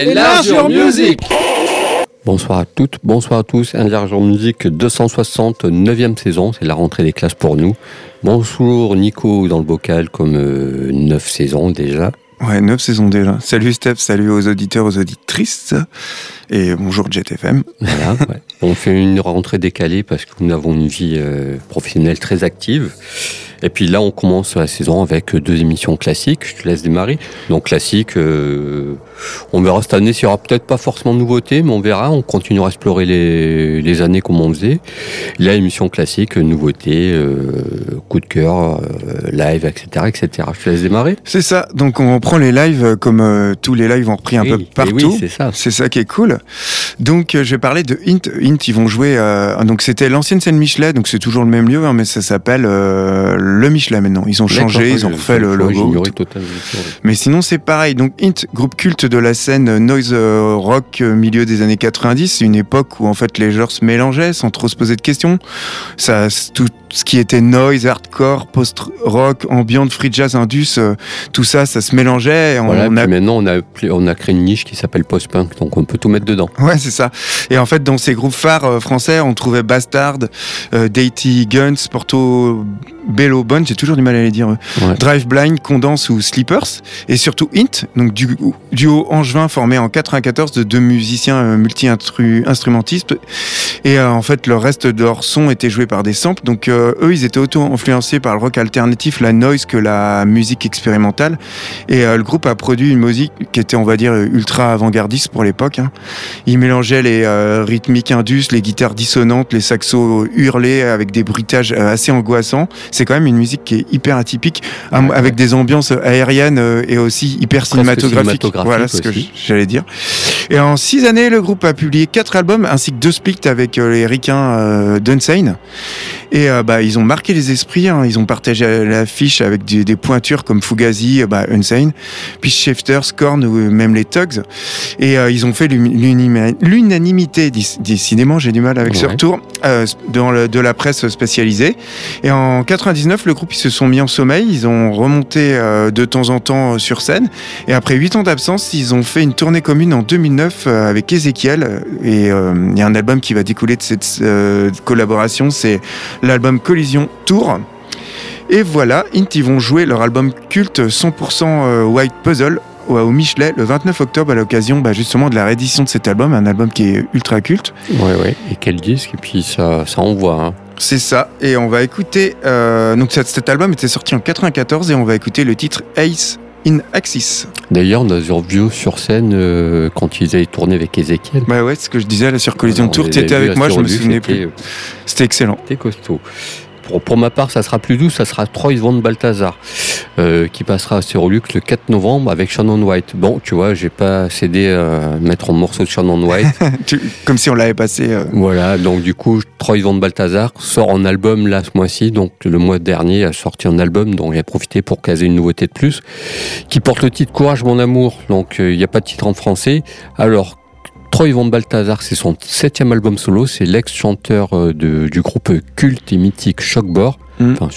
Enlargeur Music Bonsoir à toutes, bonsoir à tous. Enlargeur Music 260, 9 saison, c'est la rentrée des classes pour nous. Bonjour Nico dans le bocal comme 9 saisons déjà. Ouais, 9 saisons déjà. Salut Steph, salut aux auditeurs, aux auditrices. Et bonjour JetFM. Voilà, ouais. On fait une rentrée décalée parce que nous avons une vie euh, professionnelle très active. Et puis là, on commence la saison avec deux émissions classiques. Je te laisse démarrer. Donc classique, euh, on verra cette année s'il y aura peut-être pas forcément de nouveautés, mais on verra. On continuera à explorer les, les années comme on faisait. Là, émission classique, nouveautés, euh, coup de cœur, euh, live, etc., etc. Je te laisse démarrer. C'est ça. Donc on reprend les lives comme euh, tous les lives ont repris un Oui, peu et partout. oui, c'est ça. C'est ça qui est cool. Donc euh, je vais parler de Int. Ils vont jouer. euh, donc c'était l'ancienne scène Michelet, donc c'est toujours le même lieu, hein, mais ça s'appelle euh, le Michelet maintenant. Ils ont changé, ils ont refait le logo. Mais sinon, c'est pareil. Donc, Int, groupe culte de la scène noise euh, rock milieu des années 90, c'est une époque où en fait les genres se mélangeaient sans trop se poser de questions. Ça, tout ce qui était noise, hardcore, post-rock, ambient, free jazz, indus, euh, tout ça, ça se mélangeait. Et on Voilà, a- maintenant on a, appelé- on a créé une niche qui s'appelle post-punk, donc on peut tout mettre dedans. Ouais, c'est ça. Et en fait, dans ces groupes phares euh, français, on trouvait Bastard, euh, Dainty Guns, Porto Bello Bone, j'ai toujours du mal à les dire. Ouais. Drive Blind, Condense ou Sleepers, et surtout Int, donc du duo angevin formé en 94 de deux musiciens euh, multi-instrumentistes. Et euh, en fait, le reste de leur son était joué par des samples. Donc euh, eux, ils étaient auto-influencés par le rock alternatif, la noise que la musique expérimentale. Et euh, le groupe a produit une musique qui était, on va dire, ultra avant-gardiste pour l'époque. hein. Il mélangeait les euh, rythmiques indus, les guitares dissonantes, les saxos hurlés avec des bruitages euh, assez angoissants. C'est quand même une musique qui est hyper atypique, Ouais, avec des ambiances aériennes euh, et aussi hyper cinématographiques. cinématographiques Voilà ce que j'allais dire. Et en six années, le groupe a publié quatre albums ainsi que deux splits avec euh, les ricains euh, d'Unsane. Et euh, bah, ils ont marqué les esprits. hein. Ils ont partagé l'affiche avec des, des pointures comme Fugazi, euh, bah, Unsane, puis Shifter, Scorn ou même les Tugs. Et euh, ils ont fait l'unanimité, dis- décidément, j'ai du mal avec ce retour, euh, dans le- de la presse spécialisée. Et en 99, le groupe, ils se sont mis en sommeil. Ils ont remonté euh, de temps en temps euh, sur scène. Et après huit ans d'absence, ils ont fait une tournée commune en 2009 euh, avec Ezekiel. Et il y a un album qui va découler de cette collaboration, c'est l'album Collision Tour. Et voilà, Int, ils vont jouer leur album culte 100% euh, White Puzzle au Michelet le 29 octobre à l'occasion bah, justement de la réédition de cet album, un album qui est ultra culte. Ouais, ouais. Et quel disque, et puis ça, ça envoie. Hein. C'est ça, et on va écouter. euh, donc cet, cet album était sorti en 94 et on va écouter le titre Ace in Axis. D'ailleurs, on a vu sur scène euh, quand ils avaient tourné avec Ezekiel. Bah ouais, c'est ce que je disais là sur Collision Alors, Tour. Tu étais avec moi, je me souvenais plus. C'était excellent. C'était costaud. Pour, pour ma part, ça sera plus doux, ça sera Troy Van Balthazar, euh, qui passera à Séroluc le 4 novembre avec Shannon White. Bon, tu vois, j'ai pas cédé à mettre en morceau de Shannon White. Comme si on l'avait passé. euh, voilà, donc du coup, Troy Van Balthazar sort en album là ce mois-ci, donc le mois dernier a sorti un album dont j'ai profité pour caser une nouveauté de plus, qui porte le titre Courage mon amour, donc euh, il n'y a pas de titre en français. Alors, Troy Van Balthazar, c'est son septième album solo, c'est l'ex-chanteur euh, du groupe culte et mythique Shockbore, Mm. enfin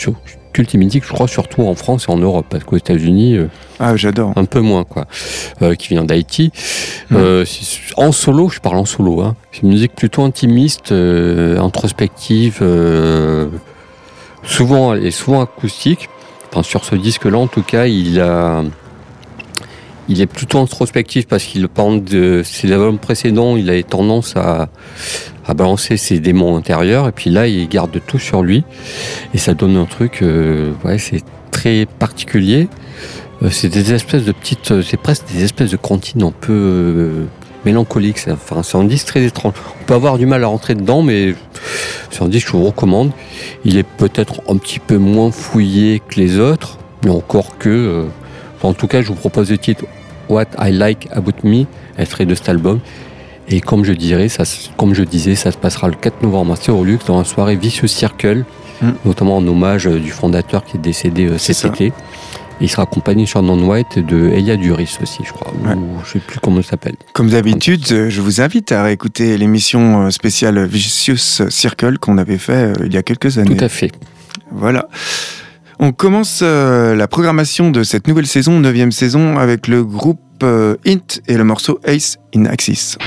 culte et mythique je crois surtout en France et en Europe, parce qu'aux États-Unis... euh, Ah, j'adore. un peu moins quoi, euh, qui vient d'Haïti. Mm. Euh, en solo, je parle en solo, hein. c'est une musique plutôt intimiste, introspective, souvent et souvent acoustique. Enfin, sur ce disque-là, en tout cas, il a, il est plutôt introspectif parce qu'il parle de ses albums précédents, il avait tendance à, à balancer ses démons intérieurs et puis là, il garde tout sur lui et ça donne un truc, euh, ouais, c'est très particulier. Euh, c'est des espèces de petites, euh, c'est presque des espèces de cantines un peu mélancoliques. c'est- Enfin, c'est un disque très étrange. On peut avoir du mal à rentrer dedans, mais c'est un disque que je vous recommande. Il est peut-être un petit peu moins fouillé que les autres, mais encore que. En tout cas, je vous propose le titre What I Like About Me, extrait de cet album. Et comme je dirais, ça, comme je disais, ça se passera le 4 novembre à Sérolux dans la soirée Vicious Circle, Mm. notamment en hommage euh, du fondateur qui est décédé euh, cet ça. été. Et il sera accompagné de Shannon White de Elia Duris aussi, je crois. Ouais. Ou je sais plus comment il s'appelle. Comme d'habitude, euh, je vous invite à réécouter l'émission spéciale Vicious Circle qu'on avait fait il y a quelques années. Tout à fait. Voilà. On commence euh, la programmation de cette nouvelle saison, neuvième saison, avec le groupe euh, Int et le morceau Ace in Axis.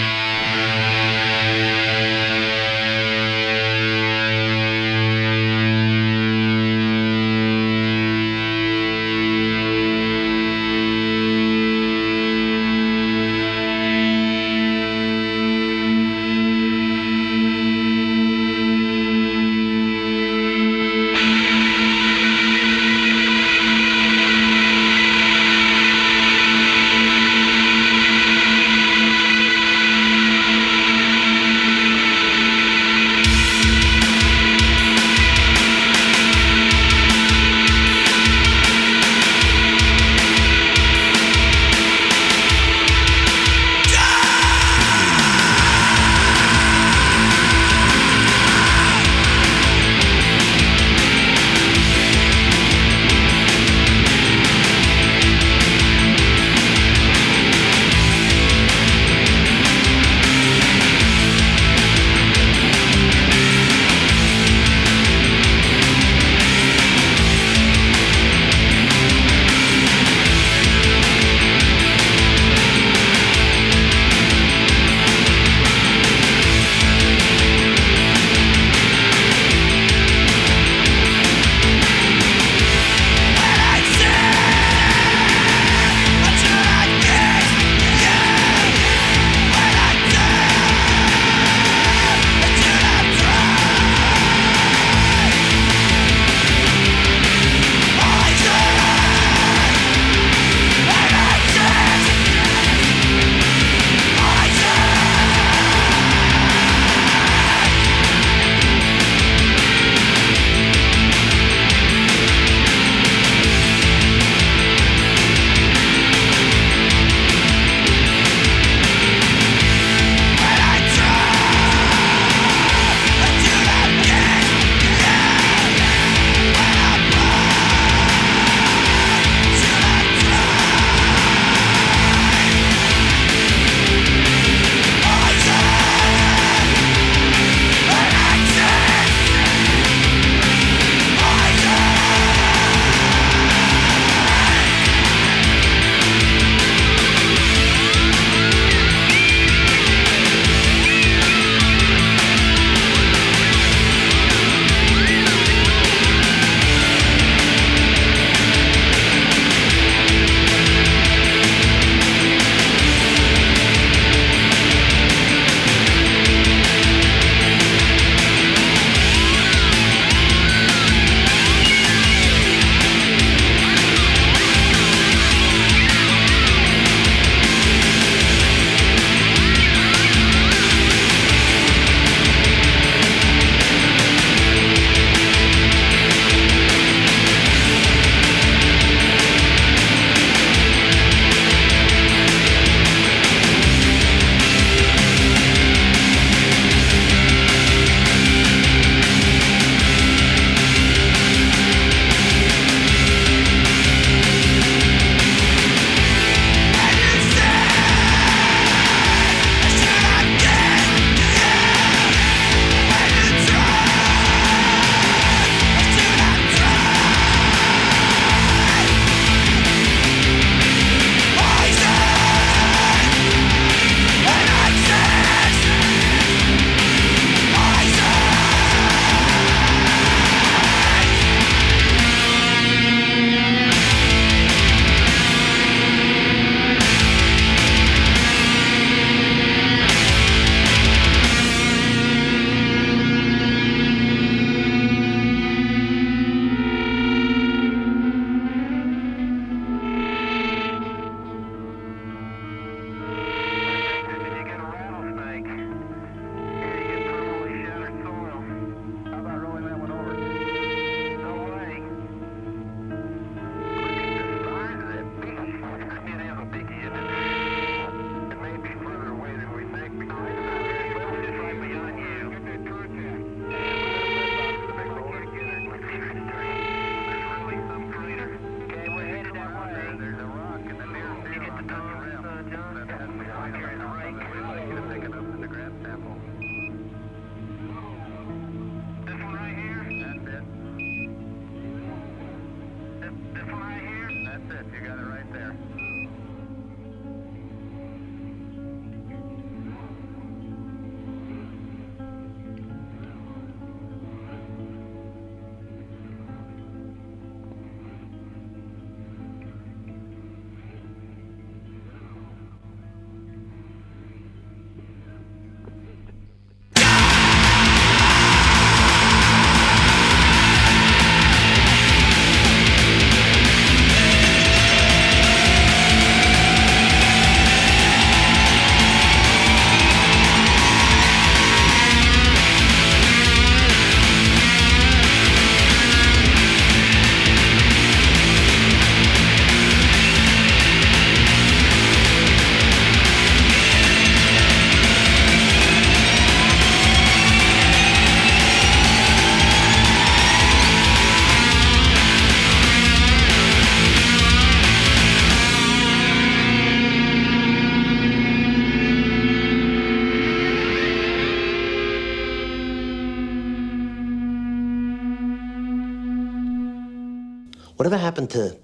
Whatever happened to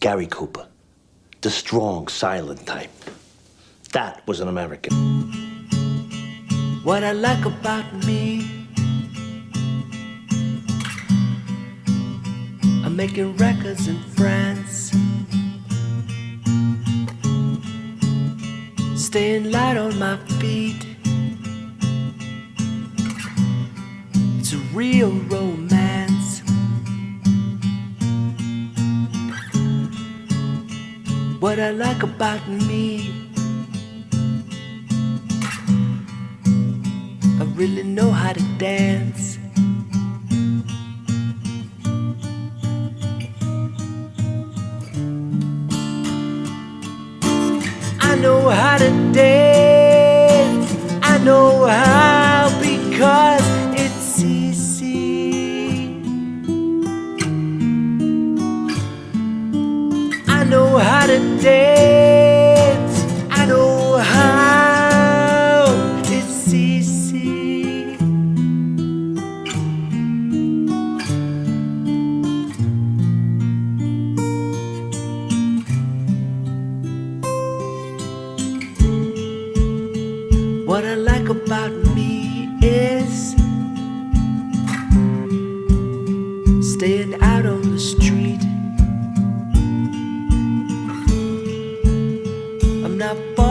Gary Cooper? The strong, silent type. That was an American. What I like about me, I'm making records in France. Staying light on my feet. It's a real romance. What I like about me. I really know how to dance. I know how to dance. I know how day.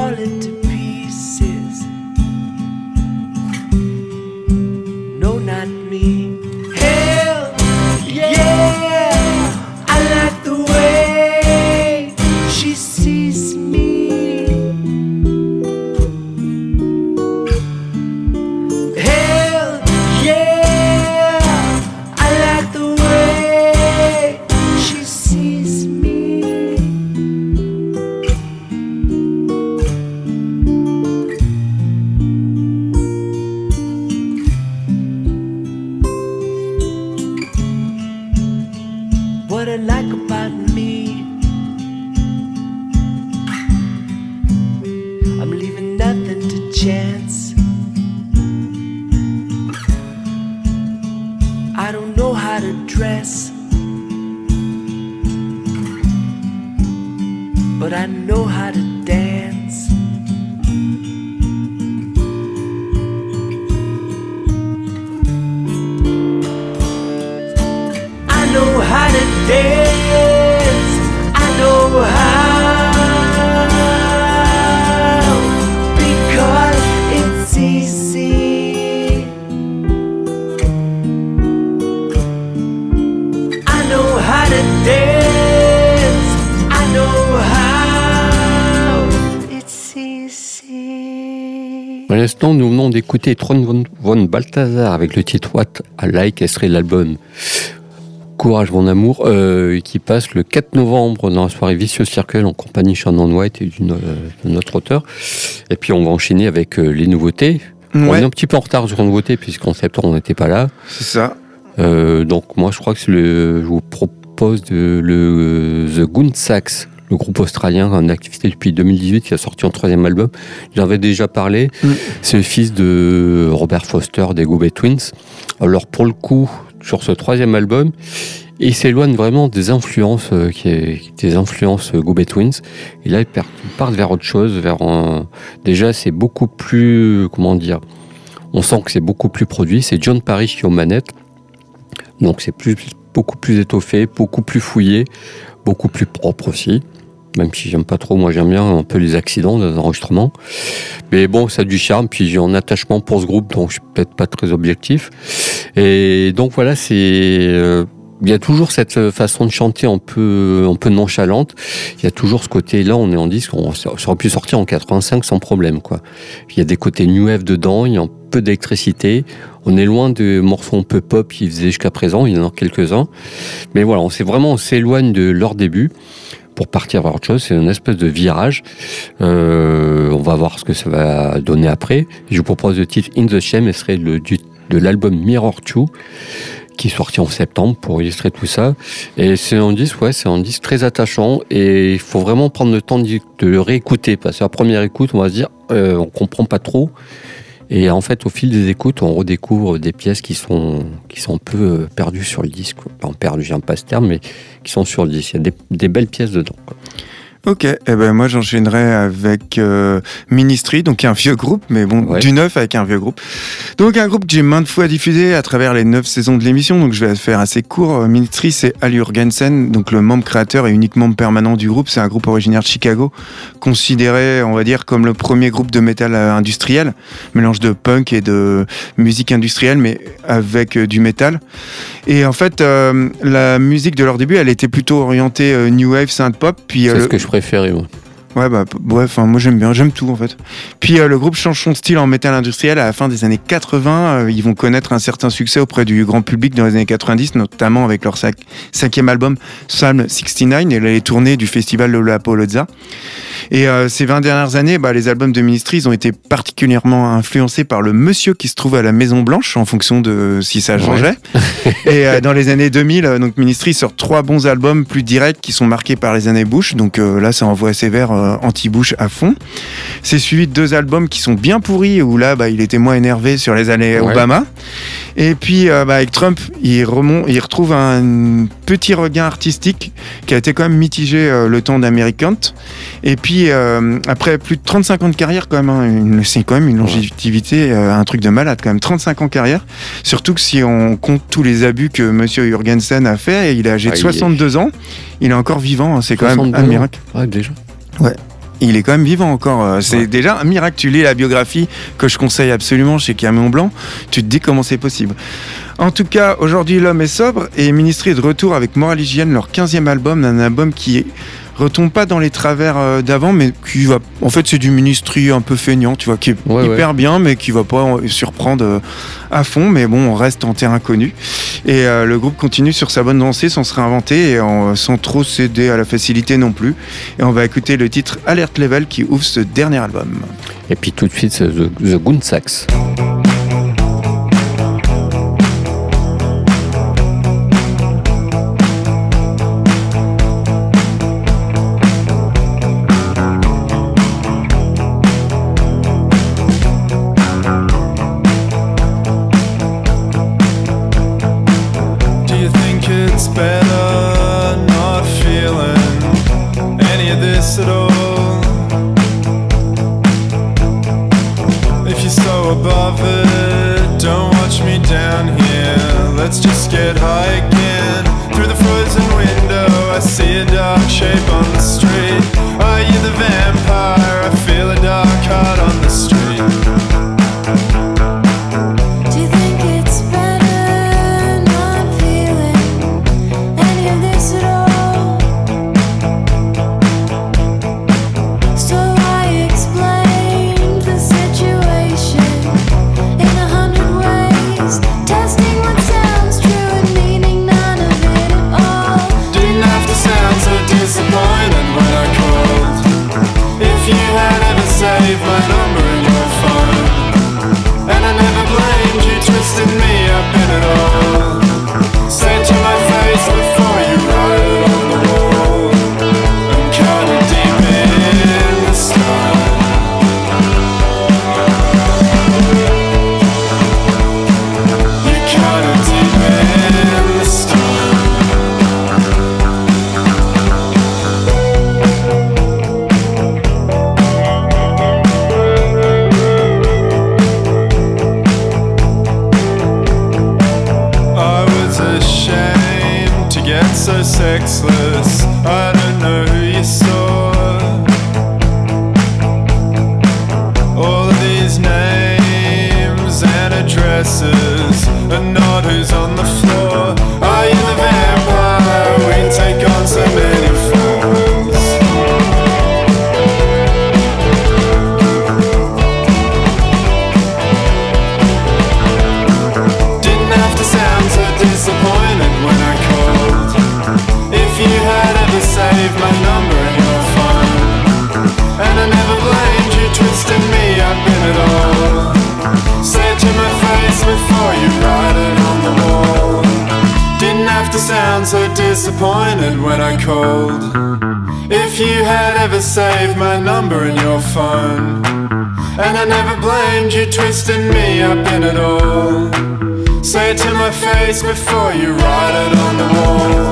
Not falling to d'écouter Tron von, von Balthazar avec le titre What I Like, extrait de l'album Courage mon amour, euh, qui passe le 4 novembre dans la soirée Vicious Circle en compagnie de Shannon White et d'une euh, autre auteur. Et puis on va enchaîner avec euh, les nouveautés. On est un petit peu en retard sur les nouveautés puisqu'en septembre on n'était pas là. c'est ça. Euh, donc moi je crois que le, je vous propose de, le The Goon Sax, le groupe australien en activité depuis 2018 qui a sorti un troisième album. J'en avais déjà parlé. Mm. C'est le fils de Robert Foster des Goobet Twins. Alors pour le coup, sur ce troisième album, il s'éloigne vraiment des influences euh, qui est, des influences euh, Twins. Et là, ils partent vers autre chose, vers un... déjà c'est beaucoup plus comment dire. On sent que c'est beaucoup plus produit. C'est John Parrish qui est aux manettes. Donc c'est plus, beaucoup plus étoffé, beaucoup plus fouillé, beaucoup plus propre aussi. Même si j'aime pas trop, moi j'aime bien un peu les accidents les enregistrements. Mais bon, ça a du charme, puis j'ai un attachement pour ce groupe, donc je suis peut-être pas très objectif. Et donc voilà, c'est... euh, il y a toujours cette façon de chanter un peu, un peu nonchalante. Il y a toujours ce côté-là, on est en disque, on, ça aurait pu sortir en 85 sans problème, quoi. Il y a des côtés new wave dedans, il y a un peu d'électricité. On est loin de morceaux un peu pop qu'ils faisaient jusqu'à présent, il y en a quelques-uns. Mais voilà, on s'est vraiment, on s'éloigne de leur début pour partir vers autre chose. C'est une espèce de virage. Euh, on va voir ce que ça va donner après. Je vous propose le titre In the Shame, et ce serait du- de l'album Mirror 2 qui est sorti en septembre pour illustrer tout ça. Et c'est un disque, ouais, c'est un disque très attachant et il faut vraiment prendre le temps de le réécouter parce qu'à première écoute, on va se dire, euh, on comprend pas trop. Et en fait, au fil des écoutes, on redécouvre des pièces qui sont, qui sont un peu euh, perdues sur le disque. Enfin, perdues, j'aime pas ce terme, mais qui sont sur le disque. Il y a des, belles pièces dedans. Ok, eh ben moi j'enchaînerai avec euh, Ministry, donc un vieux groupe, mais bon, Ouais. du neuf avec un vieux groupe. Donc un groupe que j'ai maintes fois diffusé à travers les neuf saisons de l'émission, donc je vais faire assez court. Euh, Ministry, c'est Al Jurgensen, donc le membre créateur et unique membre permanent du groupe. C'est un groupe originaire de Chicago, considéré, on va dire, comme le premier groupe de métal euh, industriel, mélange de punk et de musique industrielle, mais avec euh, du métal. Et en fait, euh, la musique de leur début, elle était plutôt orientée euh, new wave, synth pop, puis C'est le- ce que je préférais, moi. Ouais, bah, bref, enfin, moi j'aime bien, j'aime tout en fait. Puis euh, le groupe change son style en métal industriel à la fin des années 80. euh, ils vont connaître un certain succès auprès du grand public dans les années 90, notamment avec leur sac- cinquième album, Psalm 69, et les tournées du festival de Lollapalooza. Et euh, ces 20 dernières années, bah, les albums de Ministry, ils ont été particulièrement influencés par le monsieur qui se trouve à la Maison Blanche, en fonction de si ça changeait. Et dans les années 2000, euh, donc Ministry sort trois bons albums plus directs qui sont marqués par les années Bush. Donc là, ça envoie sévère anti-Bush à fond. C'est suivi de deux albums qui sont bien pourris où là, bah, il était moins énervé sur les années Ouais. Obama. Et puis euh, bah, avec Trump, il remonte, il retrouve un petit regain artistique qui a été quand même mitigé euh, le temps d'American. Et puis euh, après plus de 35 ans de carrière quand même, hein, c'est quand même une longévité, euh, un truc de malade quand même, 35 ans de carrière. Surtout que si on compte tous les abus que Monsieur Jurgensen a fait, et il est âgé de Ah, il est- 62 ans, il est encore vivant, hein, c'est quand même 62 un miracle. Ouais, déjà. Il est quand même vivant encore. euh, C'est Ouais. déjà un miracle. Tu lis la biographie que je conseille absolument chez Camion Blanc. Tu te dis comment c'est possible. En tout cas, aujourd'hui, l'homme est sobre et Ministry est de retour avec Moral Hygiene, leur 15e album, un album qui retombe pas dans les travers euh, d'avant, mais qui va. En fait, c'est du Ministry un peu feignant, tu vois, qui est Ouais, hyper bien, mais qui va pas euh, surprendre euh, à fond. Mais bon, on reste en terrain connu. Et euh, le groupe continue sur sa bonne lancée sans se réinventer et en- sans trop céder à la facilité non plus. Et on va écouter le titre Alert Level qui ouvre ce dernier album. Et puis tout de suite, c'est The, The Goon Sax. And twisting me up in it all. Say it to my face before you write it on the wall.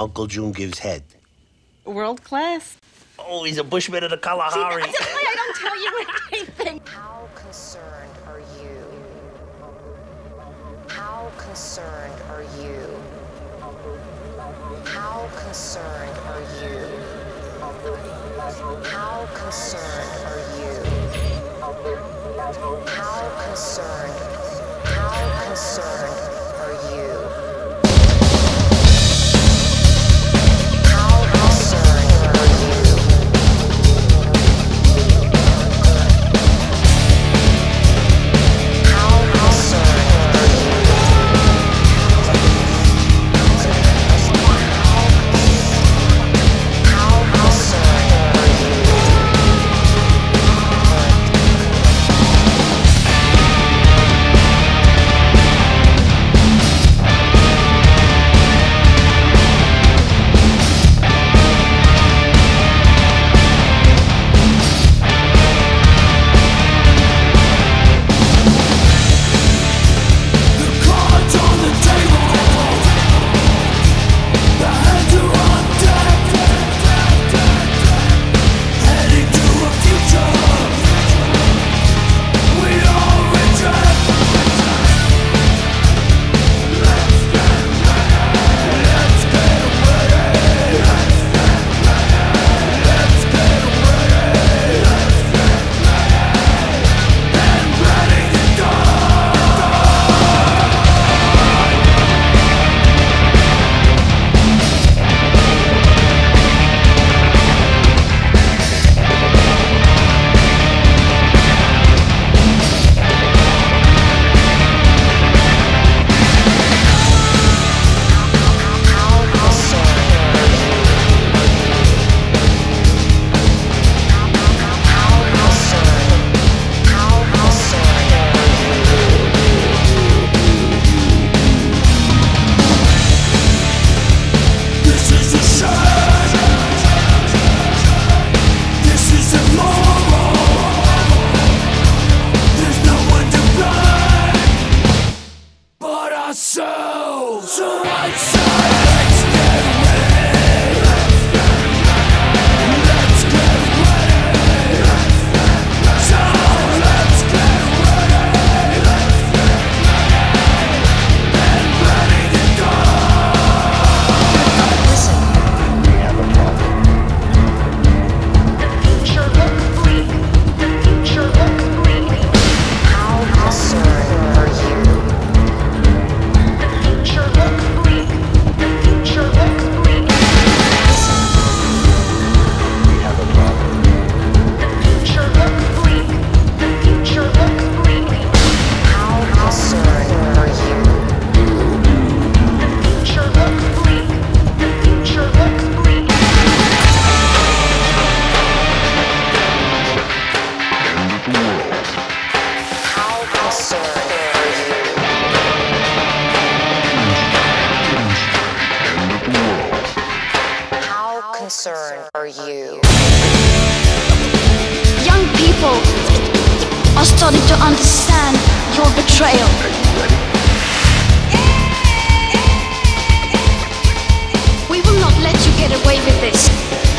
Uncle June gives head. World class. Oh, he's a Bushman of the Kalahari. See, that's why I don't tell you anything. How concerned are you? How concerned are you? How concerned are you? How concerned are you? How concerned? How concerned? starting to understand your betrayal. We will not let you get away with this.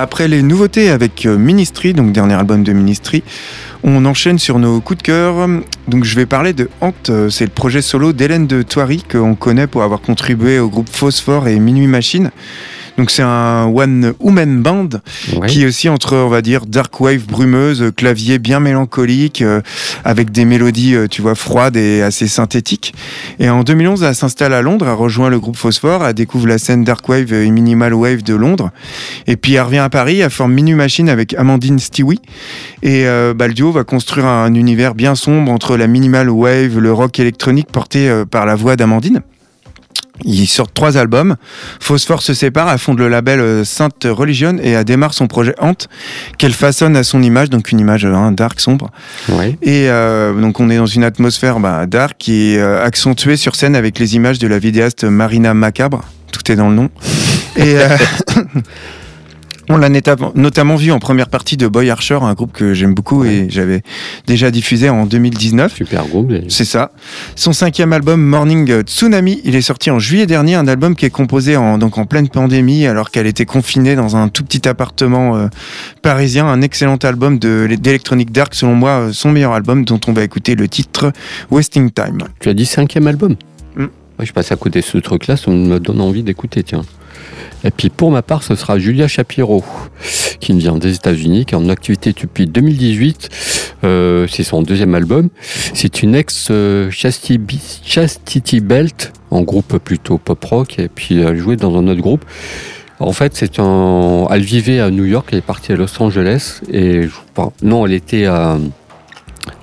Après les nouveautés avec euh, Ministry, donc dernier album de Ministry, on enchaîne sur nos coups de cœur. Donc je vais parler de Hant, euh, c'est le projet solo d'Hélène de Thoiry qu'on connaît pour avoir contribué au groupe Phosphore et Minuit Machine. Donc c'est un one woman band Ouais. qui est aussi entre on va dire dark wave brumeuse, clavier bien mélancolique euh, avec des mélodies euh, tu vois froides et assez synthétiques. Et en 2011, elle s'installe à Londres, elle rejoint le groupe Phosphore, elle découvre la scène dark wave et minimal wave de Londres. Et puis elle revient à Paris, elle forme Minuit Machine avec Amandine Stewie. Et euh, bah, le duo va construire un univers bien sombre entre la minimal wave, le rock électronique porté euh, par la voix d'Amandine. Ils sortent trois albums. Phosphore se sépare, elle fonde le label euh, Sainte Religion et elle démarre son projet Hant, qu'elle façonne à son image, donc une image hein, dark, sombre. Et euh, donc on est dans une atmosphère bah, dark qui est euh, accentuée sur scène avec les images de la vidéaste Marina Macabre. Tout est dans le nom. Et euh, on l'a notamment vu en première partie de Boy Archer, un groupe que j'aime beaucoup et j'avais déjà diffusé en 2019. Super groupe. C'est ça. Son cinquième album Morning Tsunami, il est sorti en juillet dernier, un album qui est composé en, donc en pleine pandémie alors qu'elle était confinée dans un tout petit appartement euh, parisien. Un excellent album de- d'Electronic Dark, selon moi, euh, son meilleur album dont on va écouter le titre Wasting Time. Tu as dit cinquième album? Mm. Ouais, Je passe à côté de ce truc-là, ça me donne envie d'écouter, tiens. Et puis pour ma part, ce sera Julia Shapiro, qui vient des États-Unis, qui est en activité depuis 2018. Euh, c'est son deuxième album. C'est une ex Chastity, Belt, en groupe plutôt pop rock, et puis elle jouait dans un autre groupe. En fait. Elle vivait à New York, elle est partie à Los Angeles, et non, elle était à.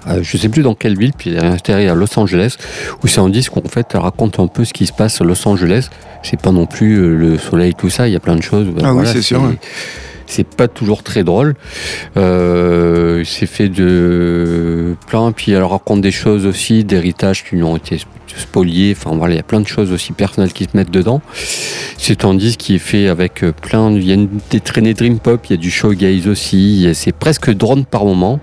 À- je sais plus dans quelle ville, puis elle est installée à Los Angeles, où c'est un disque où en fait elle raconte un peu ce qui se passe à Los Angeles. C'est pas non plus euh, le soleil, tout ça, il y a plein de choses. Ah oui, c'est sûr, ouais. C'est pas toujours très drôle. Euh, c'est fait de plein, puis elle raconte des choses aussi, d'héritage qui lui ont été spoliés. Enfin voilà, il y a plein de choses aussi personnelles qui se mettent dedans. C'est un disque qui est fait avec euh, plein, il y a des traînées dream pop, il y a du showgaze aussi, c'est presque drone par moment.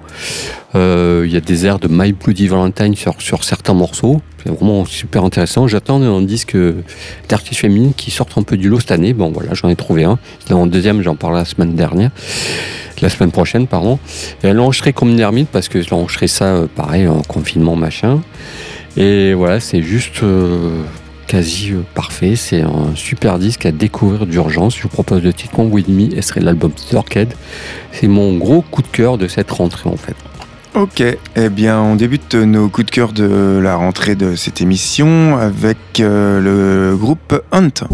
Euh, il y a des airs de My Bloody Valentine sur, sur certains morceaux. C'est vraiment super intéressant. J'attends un disque euh, d'artiste féminine qui sorte un peu du lot cette année. Bon, voilà, j'en ai trouvé un. C'était en deuxième, j'en parlais la semaine dernière. La semaine prochaine, pardon. Et elle l'a enregistré comme une ermite parce que je l'ai enregistré ça, pareil, en confinement, machin. Et voilà, c'est juste euh, quasi euh, parfait. C'est un super disque à découvrir d'urgence. Je vous propose le titre With Me et ce serait l'album Storkhead. C'est mon gros coup de cœur de cette rentrée, en fait. Ok, eh bien on débute nos coups de cœur de la rentrée de cette émission avec euh, le groupe Hunt.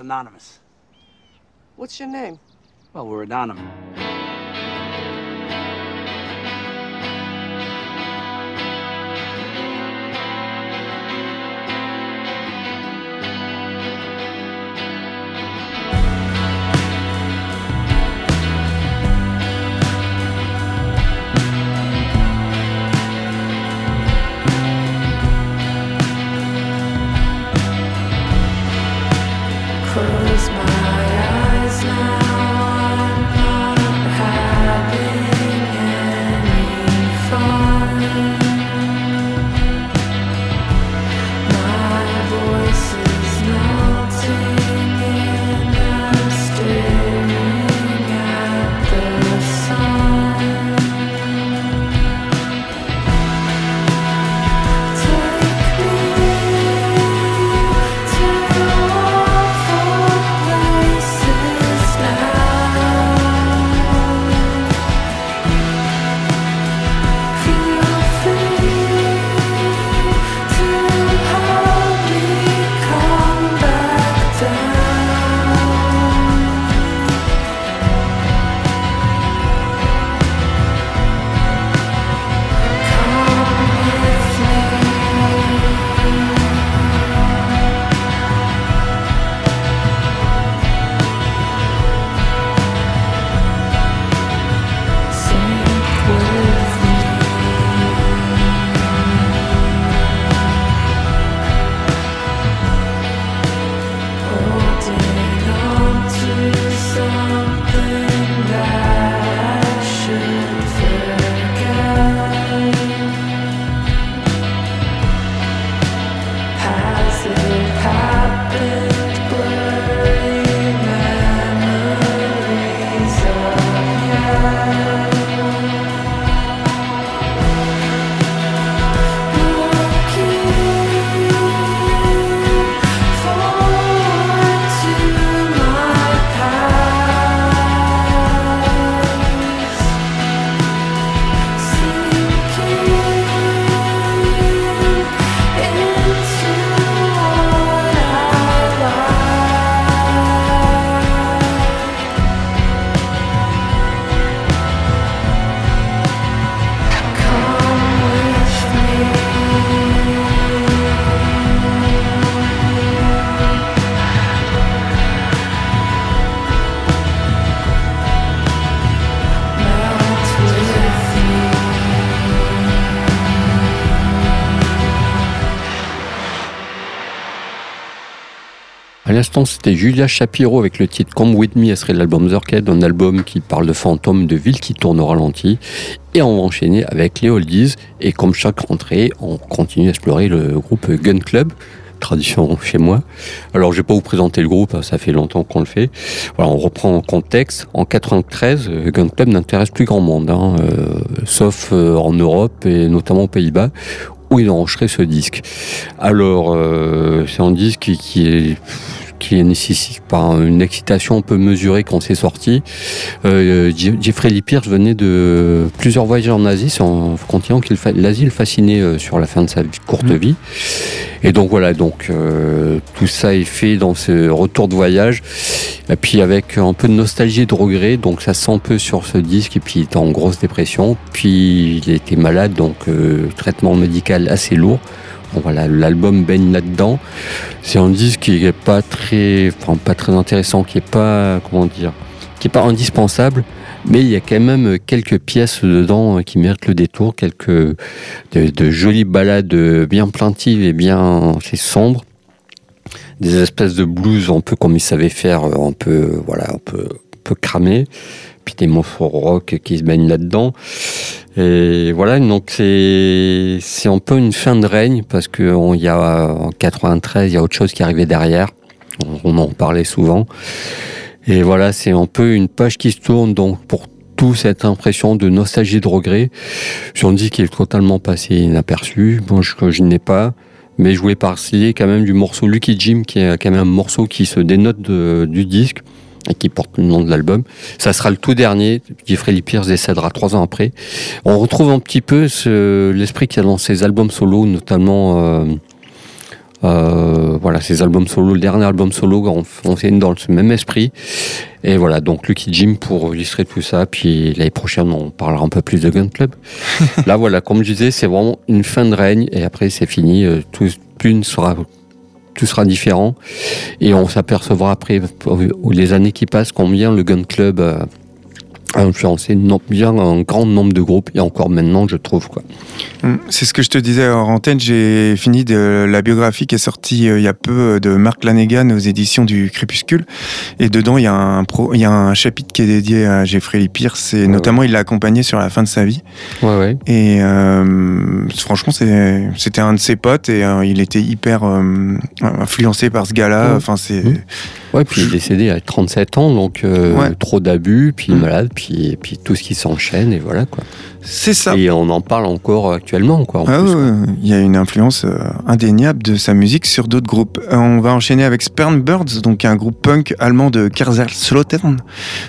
Anonymous. What's your name? Well, we're anonymous. L'instant, c'était Julia Shapiro avec le titre Come With Me, elle serait l'album Zurkhead, un album qui parle de fantômes, de villes qui tournent au ralenti. Et on va enchaîner avec les Oldies. Et comme chaque rentrée, on continue à explorer le groupe Gun Club, tradition chez moi. Alors, je vais pas vous présenter le groupe, ça fait longtemps qu'on le fait. Voilà, on reprend en contexte. En 93, euh, Gun Club n'intéresse plus grand monde, hein, euh, sauf euh, en Europe et notamment aux Pays-Bas, où ils ont enregistré ce disque. Alors, euh, c'est un disque qui est qui nécessite par une excitation un peu mesurée quand c'est sorti. Euh, Je- Jeffrey Lee Pierce venait de plusieurs voyages en Asie, c'est en continent qu'il l'Asie le fascinait euh, sur la fin de sa courte vie. Et donc voilà, donc euh, tout ça est fait dans ce retour de voyage, et puis avec un peu de nostalgie et de regret, donc ça se sent un peu sur ce disque, et puis il était en grosse dépression, puis il était malade, donc euh, traitement médical assez lourd. Voilà, l'album baigne là-dedans. C'est un disque qui est pas très, intéressant, qui est pas, comment dire, qui est pas indispensable, mais il y a quand même quelques pièces dedans euh, qui méritent le détour, quelques de, jolies balades bien plaintives et bien, c'est sombre, des espèces de blues un peu comme il savait faire, euh, un peu, voilà, un peu, un peu cramé, des morceaux rock qui se baignent là-dedans. Et voilà, donc c'est un peu une fin de règne parce que on- il y a en 93, il y a autre chose qui arrivait derrière. On, en parlait souvent. Et voilà, c'est un peu une page qui se tourne donc pour tout cette impression de nostalgie de regret. Sur un disque qui est totalement passé inaperçu. Bon, je, je n'ai pas. Mais je voulais parler quand même du morceau Lucky Jim, qui est quand même un morceau qui se dénote du disque qui porte le nom de l'album. Ça sera le tout dernier. Jeffrey Lee Pierce décédera trois ans après. On retrouve un petit peu ce- l'esprit qu'il y a dans ses albums solo, notamment euh, Euh, voilà, ses albums solo, le dernier album solo, on, on s'est dans le même esprit. Et voilà, donc Lucky Jim pour illustrer tout ça. Puis l'année prochaine, on parlera un peu plus de Gun Club. Là, voilà, comme je disais, c'est vraiment une fin de règne. Et après, c'est fini. Euh, Tout, plus ne sera, tout sera différent. Et on s'apercevra après, les années qui passent, combien le Gun Club euh, a influencé non- bien un grand nombre de groupes. Et encore maintenant, je trouve. Quoi. Mm, C'est ce que je te disais en antenne. J'ai fini de la biographie qui est sortie euh, il y a peu euh, de Mark Lanegan aux éditions du Crépuscule. Et dedans, il y a un, pro, il y a un chapitre qui est dédié à Jeffrey Lee Pierce. Et notamment, il l'a accompagné sur la fin de sa vie. Ouais. Et euh, franchement, c'était un de ses potes et euh, il était hyper euh, influencé par ce gars-là. Enfin, c'est. Mm. Ouais, puis il est décédé à 37 ans, donc trop d'abus, puis Mm. malade, puis, puis tout ce qui s'enchaîne, et voilà quoi. C'est ça. Et on en parle encore actuellement, quoi. en Ah plus, ouais, quoi. ouais, il y a une influence euh, indéniable de sa musique sur d'autres groupes. Euh, on va enchaîner avec Spernbirds, donc un groupe punk allemand de Kaiserslautern,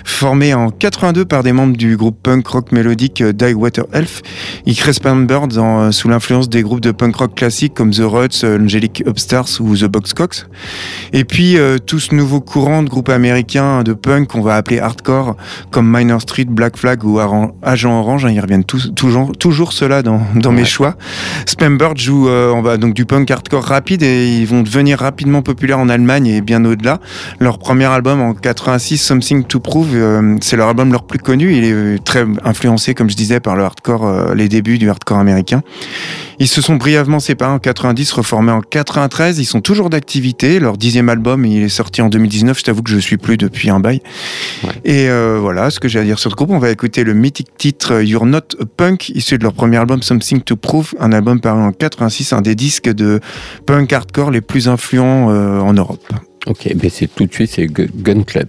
formé en 82 par des membres du groupe punk rock mélodique euh, Die Water Elf. Ils créent Spernbirds en, sous l'influence des groupes de punk rock classiques comme The Ruts, Angelic Upstarts ou The Boxcocks. Et puis euh, tout ce nouveau courant de groupes américains de punk qu'on va appeler hardcore, comme Minor Street, Black Flag ou Agent Orange, hein, ils reviennent toujours, toujours cela dans, dans mes choix. Spambird joue euh, on va, donc du punk hardcore rapide et ils vont devenir rapidement populaires en Allemagne et bien au-delà. Leur premier album en 86, Something to Prove, euh, c'est leur album leur plus connu. Il est euh, très influencé, comme je disais, par le hardcore, euh, les débuts du hardcore américain. Ils se sont brièvement séparés en 90, reformés en 93. Ils sont toujours d'activité. Leur dixième album, il est sorti en 2019. Je t'avoue que je suis plus depuis un bail. Ouais. Et euh, voilà ce que j'ai à dire sur ce groupe. On va écouter le mythique titre You're Not Punk, issu de leur premier album Something to Prove, un album paru en 86, un des disques de punk hardcore les plus influents euh, en Europe. Ok, ben c'est tout de suite, c'est Gu- Gun Club.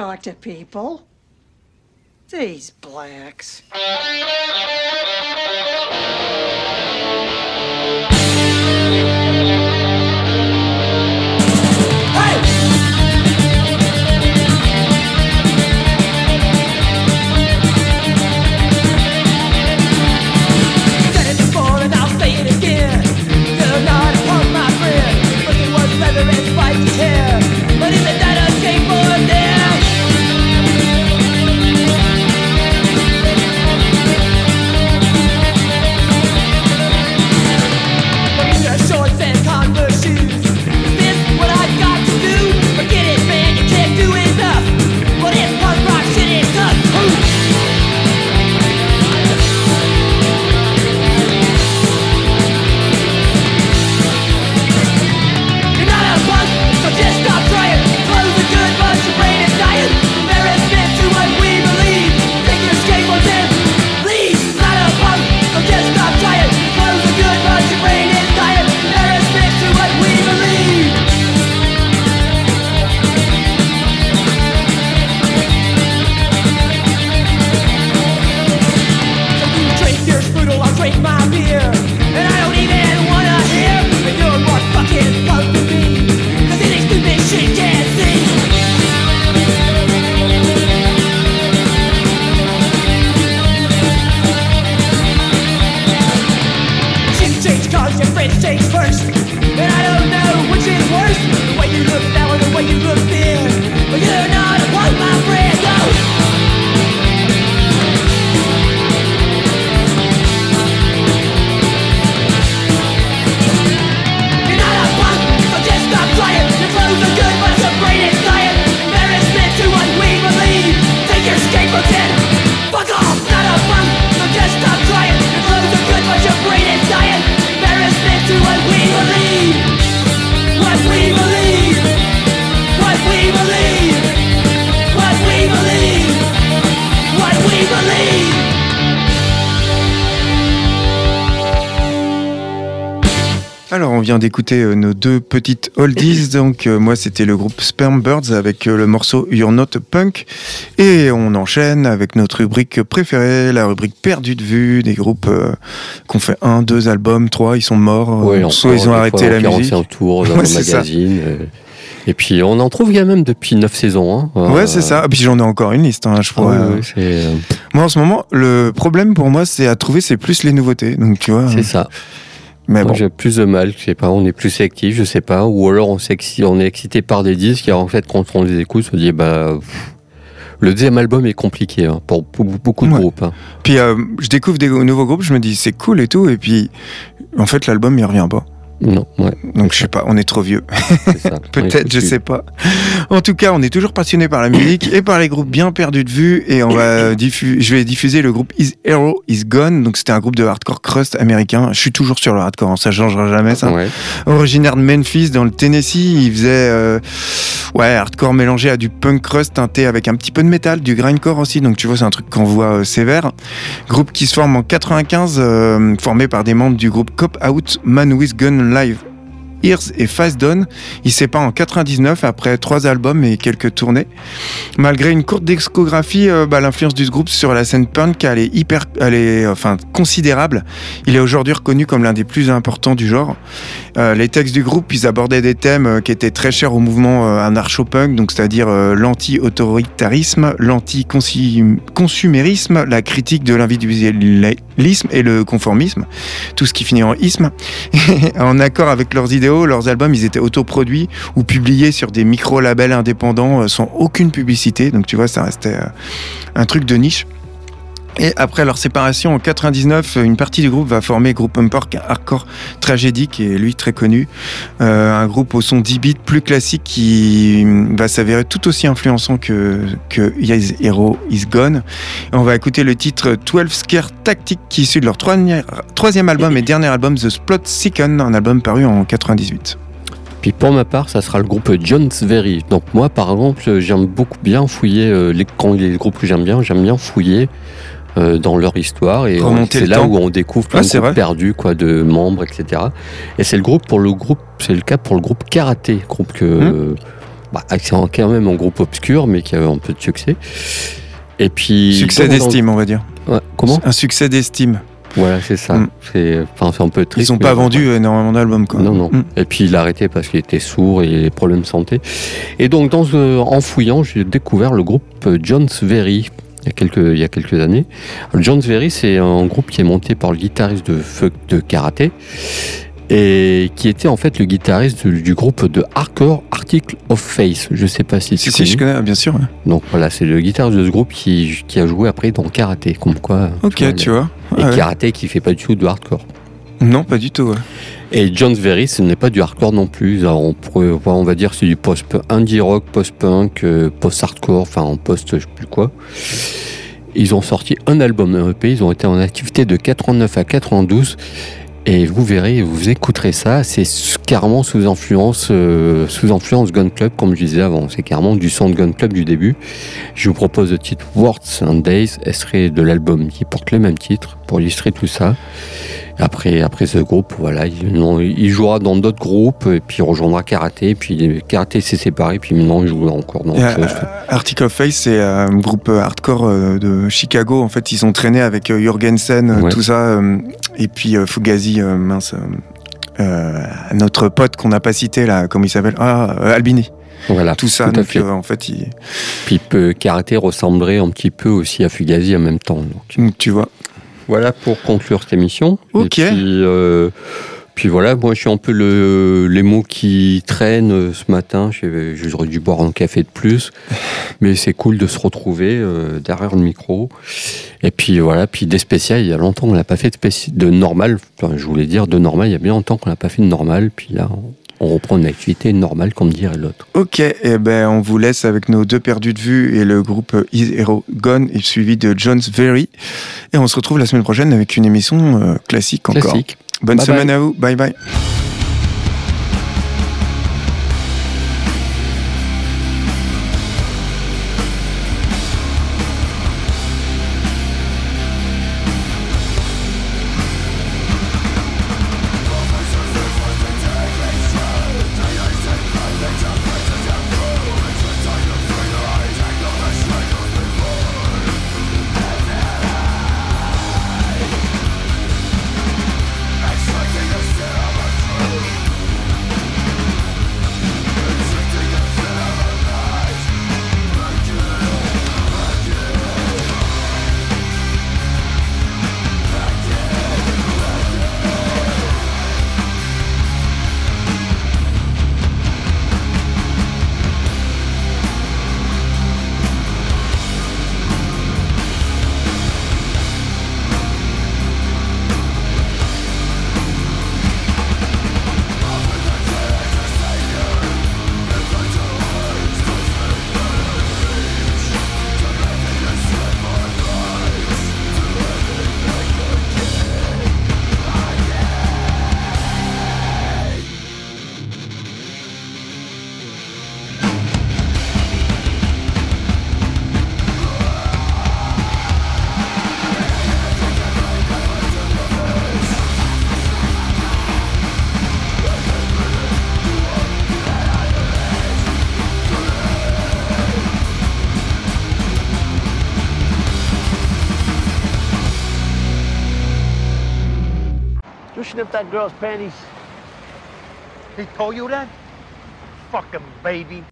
Talk to people. These blacks. D'écouter euh, nos deux petites oldies. Donc, euh, moi, c'était le groupe Sperm Birds avec euh, le morceau You're Not Punk. Et on enchaîne avec notre rubrique préférée, la rubrique perdue de vue, des groupes euh, qui ont fait un, deux albums, trois, ils sont morts. Ouais, soit ils ont arrêté la musique. 45 tours dans Ouais, le ça. magazine. Et puis on en trouve quand même depuis 9 saisons. hein. Ouais, Euh, c'est ça. Et puis j'en ai encore une liste, hein, je ah crois. Moi, en ce moment, le problème pour moi, c'est à trouver, c'est plus les nouveautés. Donc, tu vois. c'est ça. Mais bon. j'ai plus de mal, je sais pas, on est plus sélectif, je sais pas, ou alors on, est excité par des disques et en fait quand on les écoute, on se dit bah pff, le deuxième album est compliqué hein, pour pour beaucoup de Ouais. groupes. hein. Puis euh, je découvre des nouveaux groupes, je me dis c'est cool et tout, et puis en fait l'album il revient pas. Non, ouais, Donc je sais pas, on est trop vieux. Peut-être, je sais pas. En tout cas, on est toujours passionné par la musique et par les groupes bien perdus de vue. Et on va je vais diffuser le groupe Is Hero Is Gone. Donc c'était un groupe de hardcore crust américain. Je suis toujours sur le hardcore, hein, ça changera jamais ça. Ouais. Originaire de Memphis, dans le Tennessee, il faisait euh, ouais hardcore mélangé à du punk crust teinté avec un petit peu de métal, du grindcore aussi. Donc tu vois, c'est un truc qu'on voit euh, sévère. Groupe qui se forme en 95, euh, formé par des membres du groupe Cop Out Man with Gun Live. Ears et Face Down. Il sépare en 99 après trois albums et quelques tournées. Malgré une courte discographie, euh, bah, l'influence du groupe sur la scène punk, est hyper, est enfin considérable. Il est aujourd'hui reconnu comme l'un des plus importants du genre. Euh, les textes du groupe, ils abordaient des thèmes euh, qui étaient très chers au mouvement euh, anarcho-punk, c'est-à-dire euh, l'anti-autoritarisme, l'anti-consumérisme, la critique de l'individualisme et le conformisme, tout ce qui finit en isme. en accord avec leurs idéaux, leurs albums, ils étaient autoproduits ou publiés sur des micro-labels indépendants euh, sans aucune publicité, donc tu vois, ça restait euh, un truc de niche. Et après leur séparation en 99, une partie du groupe va former groupe punk hardcore Tragedy, qui est lui très connu, Euh, un groupe au son 10 bits plus classique qui mm, va s'avérer tout aussi influençant que, que Yes Hero Is Gone. Et on va écouter le titre 12 Scare Tactic qui est issu de leur troisième, album et dernier album The Splot Second, un album paru en 98. Puis pour ma part, ça sera le groupe Jones Very. Donc moi, par exemple, j'aime beaucoup bien fouiller euh, les, quand les groupes que j'aime bien, j'aime bien fouiller euh, dans leur histoire et c'est là temps. où on découvre plein Ouais, de groupes perdus quoi de membres etc et c'est le groupe pour le groupe c'est le cas pour le groupe karaté groupe que Hum. bah, quand même un groupe obscur mais qui a eu un peu de succès et puis Succès d'estime, on va dire. Ouais, comment Un succès d'estime. voilà c'est ça Hum. c'est enfin c'est un peu triste Ils n'ont pas vendu énormément d'albums, quoi. non, non. Mm. Et puis il a arrêté parce qu'il était sourd et problèmes de santé. Et donc, dans, euh, en fouillant, j'ai découvert le groupe euh, John's Very. Il y, a quelques, il y a quelques années. John's Very, c'est un groupe qui est monté par le guitariste de de karaté et qui était en fait le guitariste du, du groupe de hardcore Article of Face. Je sais pas si Si, tu si, je connais. bien sûr. ouais. Donc voilà, c'est le guitariste de ce groupe qui, qui a joué après dans karaté, comme quoi. Ok, tu vois. Et Ah ouais. karaté qui fait pas du tout de hardcore. Non, pas du tout. ouais. Et John's Very, ce n'est pas du hardcore non plus. Alors, on, pourrait, on va dire c'est du post indie rock, post-punk, euh, post-hardcore, enfin en post, je sais plus quoi. Ils ont sorti un album EP, ils ont été en activité de 89 à 92. Et vous verrez, vous écouterez ça, c'est carrément sous influence, euh, sous influence Gun Club, comme je disais avant. C'est carrément du son de Gun Club du début. Je vous propose le titre Words and Days, extrait de l'album qui porte le même titre, pour illustrer tout ça. Après, après ce groupe, voilà, il, non, il jouera dans d'autres groupes, et puis il rejoindra Karaté, puis Karaté s'est séparé, puis maintenant il joue encore dans Et, autre euh, chose. Arctic of Face, c'est un groupe hardcore euh, de Chicago. En fait, ils ont traîné avec euh, Jorgensen, euh, Ouais. tout ça. euh, et puis euh, Fugazi, euh, mince. euh, euh, notre pote qu'on n'a pas cité là, comment il s'appelle? Ah, euh, Albini. Voilà, Tout ça, tout donc fait. euh, en fait, il- Puis peu- Karaté ressemblerait un petit peu aussi à Fugazi en même temps. Donc. donc, tu vois. Voilà pour conclure cette émission. Ok. Et puis, euh, puis voilà, moi je suis un peu le, les mots qui traînent euh, ce matin. J'aurais dû boire un café de plus. Mais c'est cool de se retrouver euh, derrière le micro. Et puis voilà, puis des spéciales, il y a longtemps qu'on n'a pas fait de, de normal. Enfin, je voulais dire de normal, il y a bien longtemps qu'on n'a pas fait de normal. Puis là, on, reprend une activité normale, comme dirait l'autre. Ok, et ben on vous laisse avec nos deux perdus de vue et le groupe Is Hero Gone, suivi de John's Very. Et on se retrouve la semaine prochaine avec une émission euh, classique encore. Classique. Bonne Bye semaine bye. à vous. Bye bye. That girl's panties. He told you that? Fucking baby.